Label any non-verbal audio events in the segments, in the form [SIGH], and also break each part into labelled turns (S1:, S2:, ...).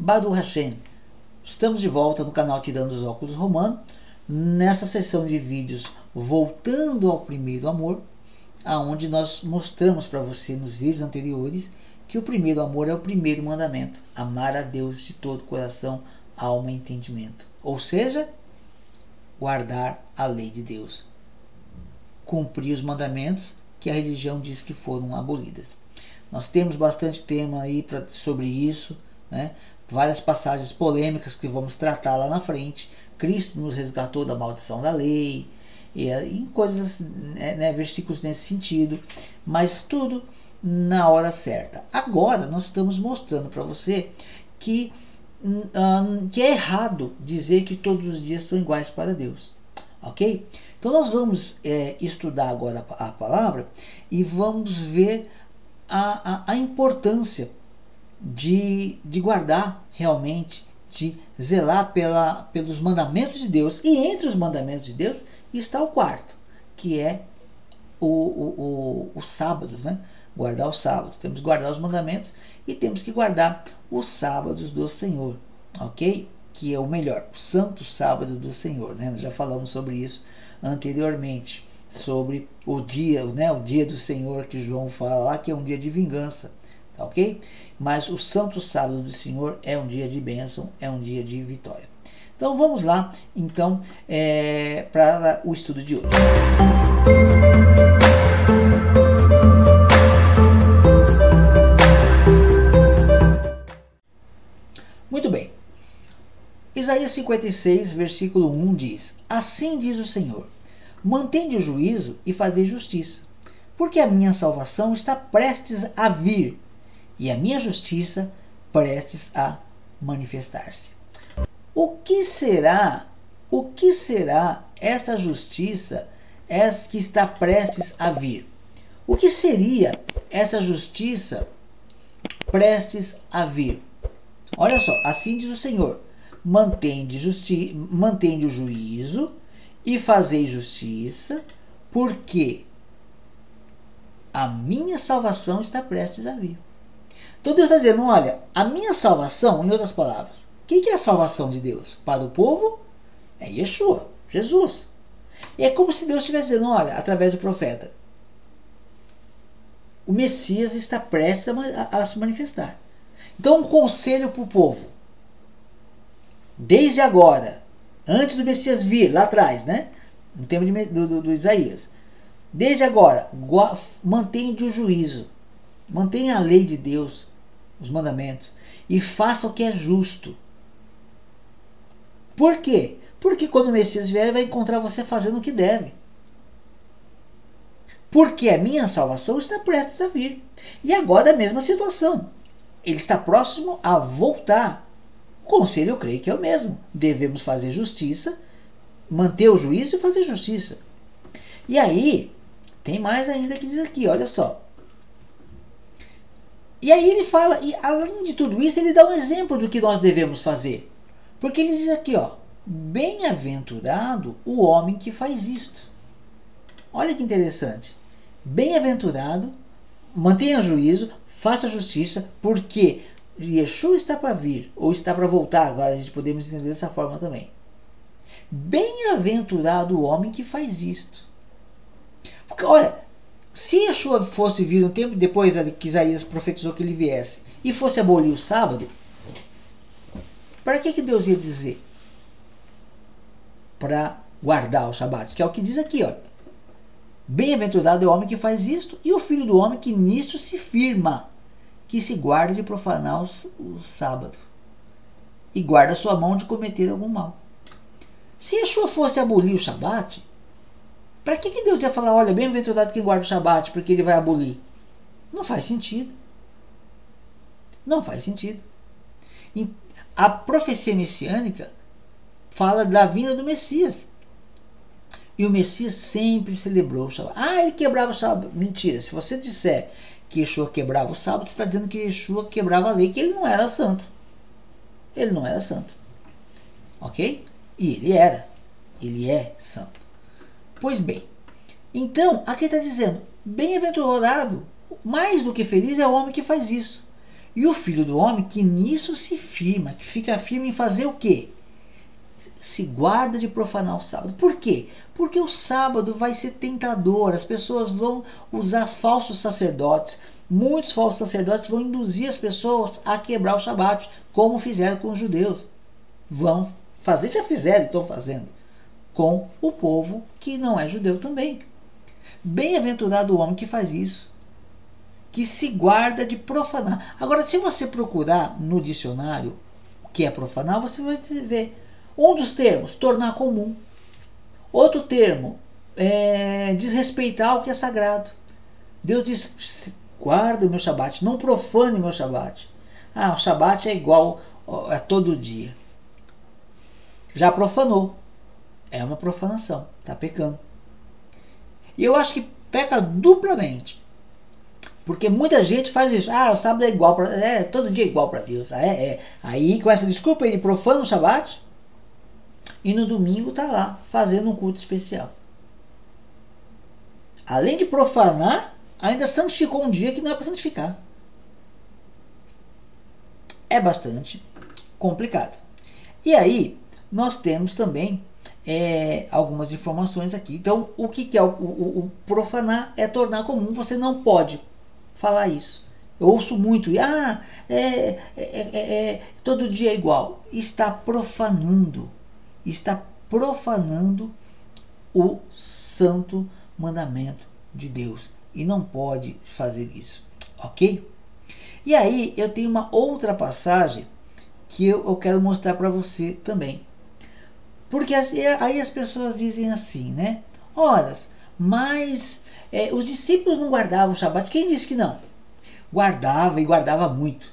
S1: Baruch Hashem. Estamos de volta no canal Tirando os Óculos Romano, nessa sessão de vídeos voltando ao primeiro amor, aonde nós mostramos para você nos vídeos anteriores que o primeiro amor é o primeiro mandamento, amar a Deus de todo coração, alma e entendimento. Ou seja, guardar a lei de Deus, cumprir os mandamentos que a religião diz que foram abolidas. Nós temos bastante tema aí pra, sobre isso, né? Várias passagens polêmicas que vamos tratar lá na frente. Cristo nos resgatou da maldição da lei, e, em coisas, né, né, versículos nesse sentido, mas tudo na hora certa. Agora nós estamos mostrando para você que, um, que é errado dizer que todos os dias são iguais para Deus, ok? Então nós vamos é, estudar agora a palavra e vamos ver a, a, a importância de, de guardar realmente, de zelar pela, pelos mandamentos de Deus. E entre os mandamentos de Deus está o quarto, que é o, o, o, o né? Guardar o sábado. Temos que guardar os mandamentos e temos que guardar os sábados do Senhor, ok? Que é o melhor, o santo sábado do Senhor, né? Nós já falamos sobre isso anteriormente, sobre o dia, né? O dia do Senhor que João fala lá, que é um dia de vingança, tá ok? Mas o santo sábado do Senhor é um dia de bênção, é um dia de vitória. Então vamos lá, então, é, para o estudo de hoje. Muito bem. Isaías 56, versículo 1 diz: Assim diz o Senhor: Mantende o juízo e fazei justiça, porque a minha salvação está prestes a vir e a minha justiça prestes a manifestar-se. O que será? O que será essa justiça essa que está prestes a vir? O que seria essa justiça prestes a vir? Olha só, assim diz o Senhor: mantende, justi mantende o juízo e fazei justiça, porque a minha salvação está prestes a vir. Então Deus está dizendo: olha, a minha salvação, em outras palavras, quem que é a salvação de Deus? Para o povo? É Yeshua, Jesus. E é como se Deus estivesse dizendo, olha, através do profeta, o Messias está prestes a, a, a se manifestar. Então, um conselho para o povo. Desde agora, antes do Messias vir, lá atrás, né? No tempo de, do, do, do Isaías. Desde agora, mantenha o juízo. Mantenha a lei de Deus, os mandamentos. E faça o que é justo. Por quê? Porque quando o Messias vier, ele vai encontrar você fazendo o que deve. Porque a minha salvação está prestes a vir. E agora a mesma situação. Ele está próximo a voltar. O conselho eu creio que é o mesmo. Devemos fazer justiça, manter o juízo e fazer justiça. E aí, tem mais ainda que diz aqui, olha só. E aí ele fala, e além de tudo isso, ele dá um exemplo do que nós devemos fazer. Porque ele diz aqui, ó, bem-aventurado o homem que faz isto. Olha que interessante. Bem-aventurado, mantenha juízo, faça justiça, porque Yeshua está para vir, ou está para voltar, agora a gente podemos entender dessa forma também. Bem-aventurado o homem que faz isto. Porque, olha, se Yeshua fosse vir um tempo depois que Isaías profetizou que ele viesse, e fosse abolir o sábado, para que, que Deus ia dizer? Para guardar o Shabat, que é o que diz aqui, ó. Bem-aventurado é o homem que faz isto, e o filho do homem que nisto se firma, que se guarda de profanar o sábado, e guarda sua mão de cometer algum mal. Se Yeshua fosse abolir o Shabat, para que, que Deus ia falar, olha, bem-aventurado quem guarda o Shabat, porque ele vai abolir? Não faz sentido. Não faz sentido. A profecia messiânica fala da vinda do Messias. E o Messias sempre celebrou o sábado. Ah, ele quebrava o sábado. Mentira. Se você disser que Yeshua quebrava o sábado, você está dizendo que Yeshua quebrava a lei, que ele não era santo. Ele não era santo. Ok? E ele era. Ele é santo. Pois bem. Então, aqui está dizendo: bem-aventurado, mais do que feliz é o homem que faz isso. E o filho do homem que nisso se firma, que fica firme em fazer o quê? Se guarda de profanar o sábado. Por quê? Porque o sábado vai ser tentador, as pessoas vão usar falsos sacerdotes. Muitos falsos sacerdotes vão induzir as pessoas a quebrar o Shabat, como fizeram com os judeus. Vão fazer, já fizeram estão fazendo com o povo que não é judeu também. Bem-aventurado o homem que faz isso, que se guarda de profanar. Agora, se você procurar no dicionário o que é profanar, você vai ver um dos termos, tornar comum. Outro termo, é desrespeitar o que é sagrado. Deus diz: guarda o meu Shabat, não profane o meu Shabat. Ah, o Shabat é igual a todo dia. Já profanou é uma profanação, está pecando. E eu acho que peca duplamente. Porque muita gente faz isso. Ah, o sábado é igual para. É, todo dia é igual para Deus. Ah, é, é. Aí, com essa desculpa, ele profana o Shabat. E no domingo está lá, fazendo um culto especial. Além de profanar, ainda santificou um dia que não é para santificar. É bastante complicado. E aí, nós temos também é, algumas informações aqui. Então, o que, que é o, o, o, profanar? É tornar comum. Você não pode falar isso. Eu ouço muito, e ah, é, é, é, é, todo dia é igual. Está profanando, está profanando o santo mandamento de Deus. E não pode fazer isso, ok? E aí eu tenho uma outra passagem que eu, eu quero mostrar para você também. Porque aí as pessoas dizem assim, né? Horas, mas é, os discípulos não guardavam o Shabat. Quem disse que não? Guardava e guardava muito.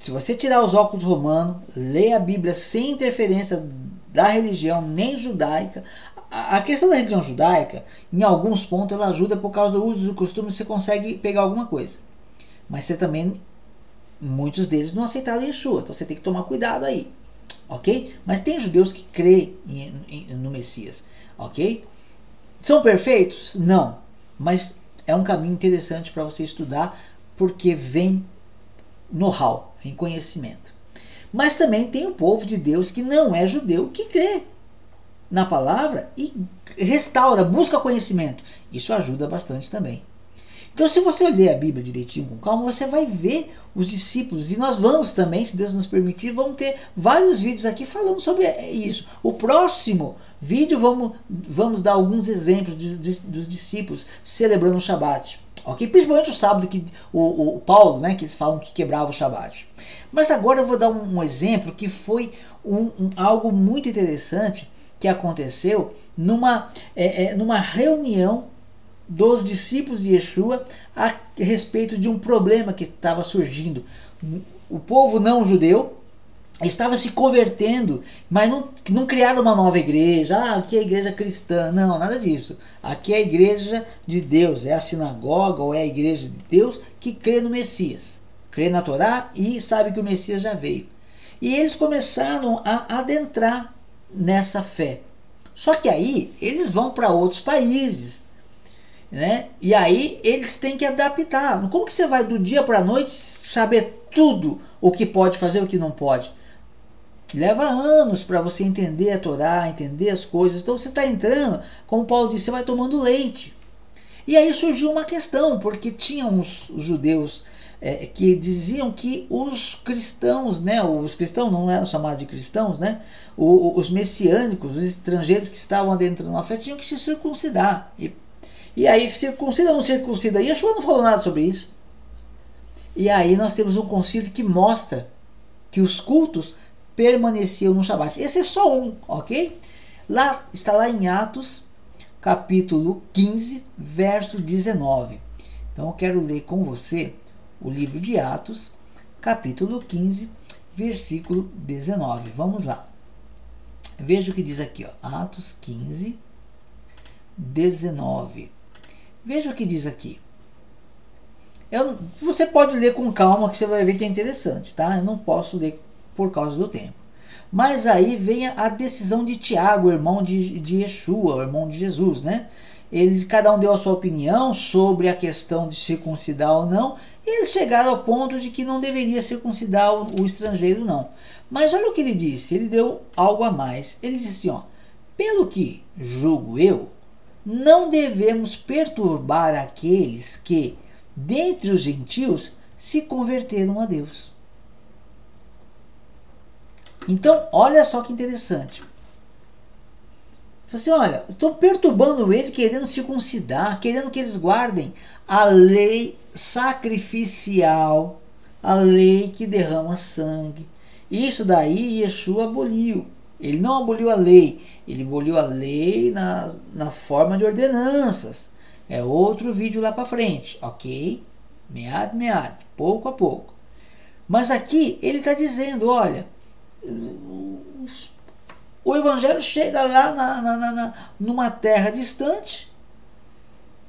S1: Se você tirar os óculos romanos, ler a Bíblia sem interferência da religião nem judaica, a questão da religião judaica, em alguns pontos, ela ajuda por causa do uso do costume, você consegue pegar alguma coisa. Mas você também, muitos deles não aceitaram Yeshua, então você tem que tomar cuidado aí ok? Mas tem judeus que creem no Messias, ok? São perfeitos? Não, mas é um caminho interessante para você estudar porque vem know-how, em conhecimento. Mas também tem o povo de Deus que não é judeu que crê na palavra e restaura, busca conhecimento. Isso ajuda bastante também. Então, se você ler a Bíblia direitinho, com calma, você vai ver os discípulos. E nós vamos também, se Deus nos permitir, vamos ter vários vídeos aqui falando sobre isso. O próximo vídeo, vamos, vamos dar alguns exemplos de, de, dos discípulos celebrando o Shabat. ok? Principalmente o sábado, que o, o, Paulo, né, que eles falam que quebrava o Shabat. Mas agora eu vou dar um, um exemplo que foi um, um, algo muito interessante que aconteceu numa, é, é, numa reunião dos discípulos de Yeshua a respeito de um problema que estava surgindo. O povo não judeu estava se convertendo, mas não, não criaram uma nova igreja. Ah, aqui é a igreja cristã. Não, nada disso. Aqui é a igreja de Deus, é a sinagoga ou é a igreja de Deus que crê no Messias. Crê na Torá e sabe que o Messias já veio. E eles começaram a adentrar nessa fé. Só que aí eles vão para outros países, né? E aí eles têm que adaptar. Como que você vai do dia para a noite saber tudo o que pode fazer e o que não pode? Leva anos para você entender a Torá, entender as coisas. Então você está entrando, como Paulo disse, você vai tomando leite. E aí surgiu uma questão, porque tinha uns judeus é, que diziam que os cristãos, né, os cristãos não eram chamados de cristãos, né, os messiânicos, os estrangeiros que estavam adentrando na fé tinham que se circuncidar. E e aí, circuncida ou não circuncida? E Yeshua não falou nada sobre isso. E aí nós temos um concílio que mostra que os cultos permaneciam no Shabat. Esse é só um, ok? Lá está lá em Atos, capítulo 15, verso 19. Então eu quero ler com você o livro de Atos, capítulo 15, versículo 19. Vamos lá. Veja o que diz aqui, ó. Atos 15, 19. Veja o que diz aqui. Eu, você pode ler com calma que você vai ver que é interessante, tá? Eu não posso ler por causa do tempo. Mas aí vem a decisão de Tiago, irmão de, de Yeshua, irmão de Jesus, né? Eles, cada um deu a sua opinião sobre a questão de circuncidar ou não, eles chegaram ao ponto de que não deveria circuncidar o, o estrangeiro, não. Mas olha o que ele disse, ele deu algo a mais. Ele disse assim, ó, pelo que julgo eu, não devemos perturbar aqueles que, dentre os gentios, se converteram a Deus. Então, olha só que interessante. Falei assim, olha, estão perturbando ele, querendo circuncidar, querendo que eles guardem a lei sacrificial, a lei que derrama sangue. Isso daí Yeshua aboliu. Ele não aboliu a lei, ele aboliu a lei na, na forma de ordenanças. É outro vídeo lá para frente, ok? Meado, meado, pouco a pouco. Mas aqui ele está dizendo: olha, o evangelho chega lá na, na, na, numa terra distante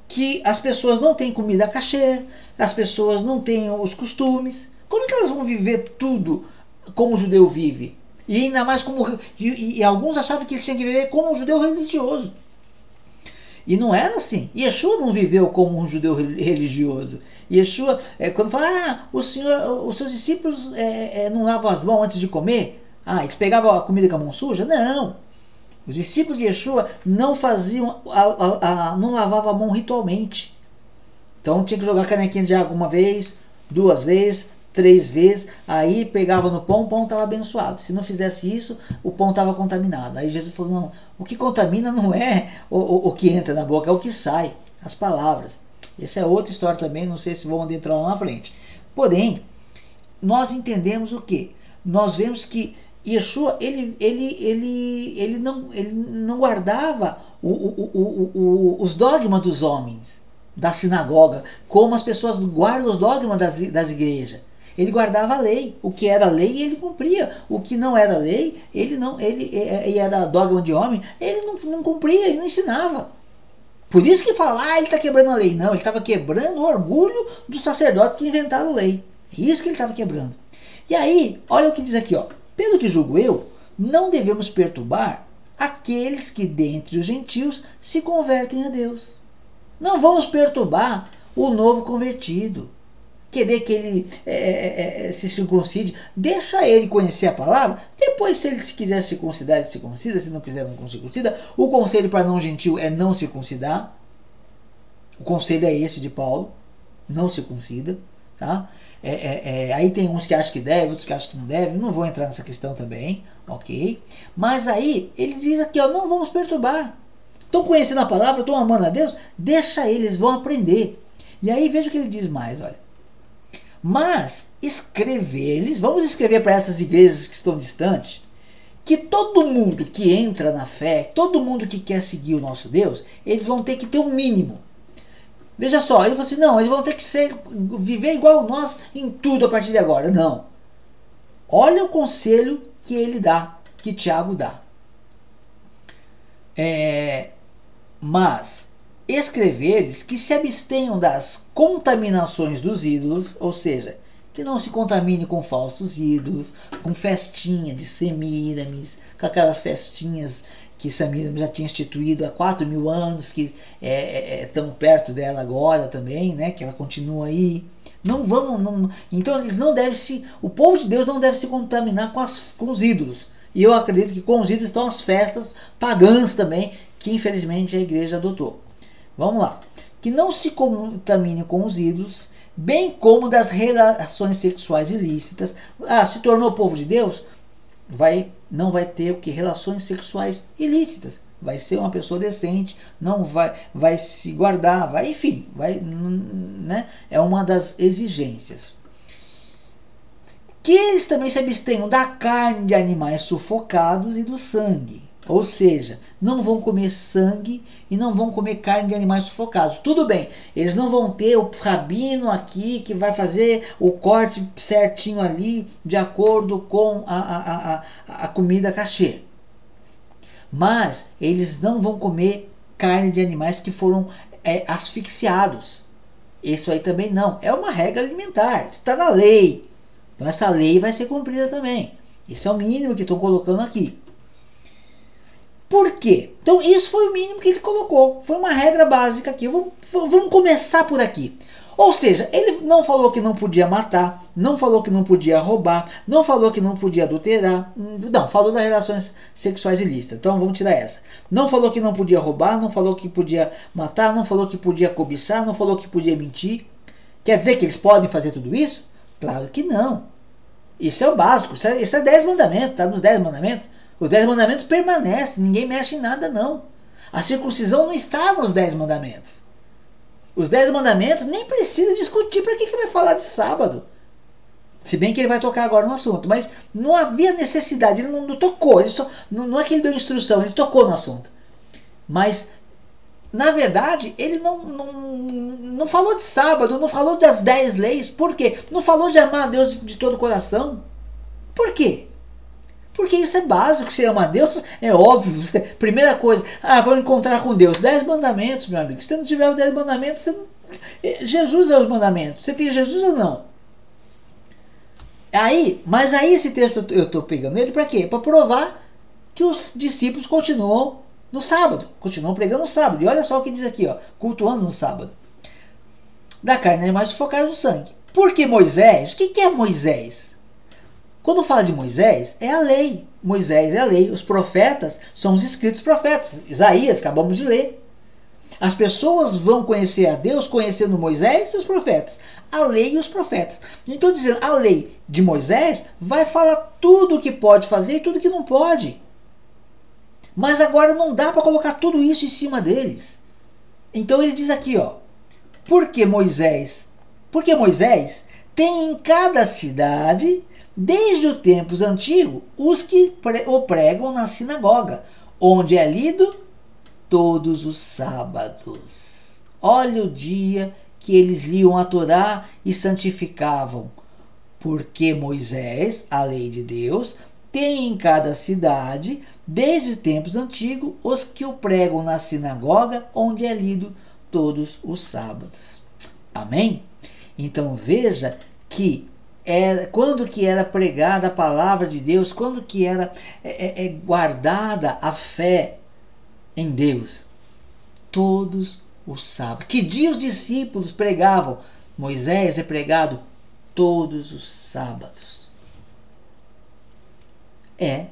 S1: que as pessoas não têm comida cachê, as pessoas não têm os costumes. Como é que elas vão viver tudo como o judeu vive? E ainda mais como. E, e alguns achavam que eles tinham que viver como um judeu religioso. E não era assim. Yeshua não viveu como um judeu religioso. Yeshua, é, quando fala, ah, o senhor, os seus discípulos é, é, não lavam as mãos antes de comer, ah, eles pegavam a comida com a mão suja? Não. Os discípulos de Yeshua não faziam, a, a, a, não lavavam a mão ritualmente. Então tinha que jogar canequinha de água uma vez, duas vezes, três vezes, aí pegava no pão, o pão estava abençoado. Se não fizesse isso, o pão estava contaminado. Aí Jesus falou: não, o que contamina não é o, o, o, que entra na boca, é o que sai, as palavras. Essa é outra história também, não sei se vamos entrar lá na frente. Porém, nós entendemos o que? Nós vemos que Yeshua, ele, ele, ele, ele, não, ele não guardava o, os dogmas dos homens, da sinagoga, como as pessoas guardam os dogmas das, das igrejas. Ele guardava a lei. O que era lei, ele cumpria. O que não era lei, ele não, ele, e era dogma de homem, ele não, não cumpria, ele não ensinava. Por isso que fala, ah, ele está quebrando a lei. Não, ele estava quebrando o orgulho dos sacerdotes que inventaram a lei. É isso que ele estava quebrando. E aí, olha o que diz aqui, ó. Pelo que julgo eu, não devemos perturbar aqueles que dentre os gentios se convertem a Deus. Não vamos perturbar o novo convertido. Querer que ele é, é, é se circuncide, deixa ele conhecer a palavra. Depois, se ele se quiser circuncidar, ele circuncida. Se não quiser, não circuncida. O conselho para não gentil é não circuncidar. O conselho é esse de Paulo: não circuncida. Tá? É, é, é, aí tem uns que acham que deve, outros que acham que não deve. Não vou entrar nessa questão também, ok? Mas aí ele diz aqui, ó, não vamos perturbar. Estão conhecendo a palavra, estão amando a Deus, deixa eles, vão aprender. E aí veja o que ele diz mais, olha. Mas escrever-lhes, vamos escrever para essas igrejas que estão distantes, que todo mundo que entra na fé, todo mundo que quer seguir o nosso Deus, eles vão ter que ter um mínimo. Veja só, ele falou assim: não, eles vão ter que ser, viver igual nós em tudo a partir de agora. Não. Olha o conselho que ele dá, que Tiago dá. É, mas escrever-lhes que se abstenham das contaminações dos ídolos, ou seja, que não se contamine com falsos ídolos, com festinha de semíramis, com aquelas festinhas que Samira já tinha instituído há 4 mil anos, que é, é, é perto dela agora também, né? que ela continua aí. Não vamos. Não, então eles não devem se. O povo de Deus não deve se contaminar com, as, com os ídolos. E eu acredito que com os ídolos estão as festas pagãs também, que infelizmente a igreja adotou. Vamos lá. Que não se contamine com os ídolos, bem como das relações sexuais ilícitas. Ah, se tornou povo de Deus? vai não vai ter o que relações sexuais ilícitas vai ser uma pessoa decente não vai vai se guardar vai enfim vai né é uma das exigências que eles também se abstenham da carne de animais sufocados e do sangue ou seja, não vão comer sangue e não vão comer carne de animais sufocados. Tudo bem, eles não vão ter o rabino aqui que vai fazer o corte certinho ali de acordo com a, a, a, a comida cachê. Mas eles não vão comer carne de animais que foram é, asfixiados. Isso aí também não. É uma regra alimentar. Está na lei. Então essa lei vai ser cumprida também. Esse é o mínimo que estão colocando aqui. Por quê? Então, isso foi o mínimo que ele colocou. Foi uma regra básica aqui. Vamos, vamos começar por aqui. Ou seja, ele não falou que não podia matar, não falou que não podia roubar, não falou que não podia adulterar, não, falou das relações sexuais ilícitas. Então vamos tirar essa. Não falou que não podia roubar, não falou que podia matar, não falou que podia cobiçar, não falou que podia mentir. Quer dizer que eles podem fazer tudo isso? Claro que não. Isso é o básico, isso é, isso é dez mandamentos, está nos dez mandamentos. Os dez mandamentos permanecem, ninguém mexe em nada não. A circuncisão não está nos dez mandamentos. Os dez mandamentos nem precisa discutir para que, que vai falar de sábado. Se bem que ele vai tocar agora no assunto, mas não havia necessidade, ele não, não tocou, ele só, não, não é que ele deu instrução, ele tocou no assunto. Mas, na verdade, ele não, não, não falou de sábado, não falou das dez leis, por quê? Não falou de amar a Deus de todo o coração. Por quê? Porque isso é básico, você ama a Deus, [LAUGHS] é óbvio. Primeira coisa, ah, vou encontrar com Deus. Dez mandamentos, meu amigo. Se você não tiver os dez mandamentos, você não... Eh, Jesus é os mandamentos. Você tem Jesus ou não? Aí, mas aí esse texto eu estou pegando ele para quê? Para provar que os discípulos continuam no sábado, continuam pregando no sábado. E olha só o que diz aqui, ó, cultuando no sábado. Da carne é mais focar no sangue. Porque Moisés, o que, que é Moisés? Quando fala de Moisés, é a lei. Moisés é a lei. Os profetas são os escritos profetas. Isaías, acabamos de ler. As pessoas vão conhecer a Deus conhecendo Moisés e os profetas. A lei e os profetas. Então, dizendo, a lei de Moisés vai falar tudo o que pode fazer e tudo o que não pode. Mas agora não dá para colocar tudo isso em cima deles. Então ele diz aqui, ó, porque Moisés, porque Moisés tem em cada cidade desde os tempos antigos, os que o pregam na sinagoga, onde é lido todos os sábados. Olha o dia que eles liam a Torá e santificavam, porque Moisés, a lei de Deus, tem em cada cidade, desde os tempos antigos, os que o pregam na sinagoga, onde é lido todos os sábados. Amém? Então veja que era, quando que era pregada a palavra de Deus, quando que era é, é, é, guardada a fé em Deus. Todos os sábados. Que dia os discípulos pregavam? Moisés é pregado todos os sábados. É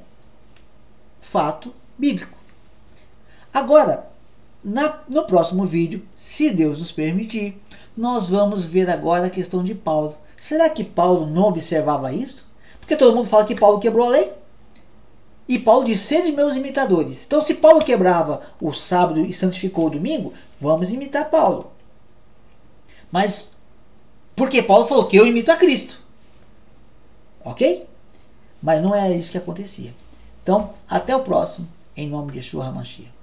S1: fato bíblico. Agora, na, no próximo vídeo, se Deus nos permitir, nós vamos ver agora a questão de Paulo Será que Paulo não observava isso? Porque todo mundo fala que Paulo quebrou a lei. E Paulo diz: sede meus imitadores. Então, se Paulo quebrava o sábado e santificou o domingo, vamos imitar Paulo. Mas, porque Paulo falou que eu imito a Cristo. Ok? Mas não é isso que acontecia. Então, até o próximo, em nome de Yeshua HaMashiach.